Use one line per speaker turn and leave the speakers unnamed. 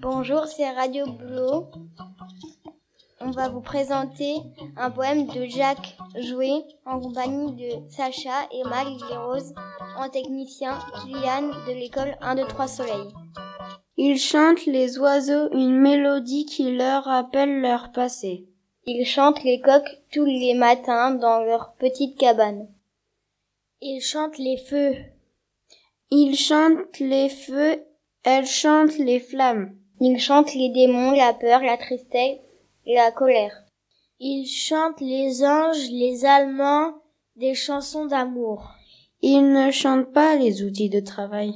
Bonjour, c'est Radio Bleu. On va vous présenter un poème de Jacques Jouet en compagnie de Sacha, Emma, Lily Rose, en technicien Kylian de l'école 1, 2, 3 Soleil.
Ils chantent les oiseaux une mélodie qui leur rappelle leur passé.
Ils chantent les coqs tous les matins dans leur petite cabane.
Ils chantent les feux.
Ils chantent les feux, elles chantent les flammes.
Ils chantent les démons, la peur, la tristesse et la colère.
Ils chantent les anges, les Allemands, des chansons d'amour.
Ils ne chantent pas les outils de travail.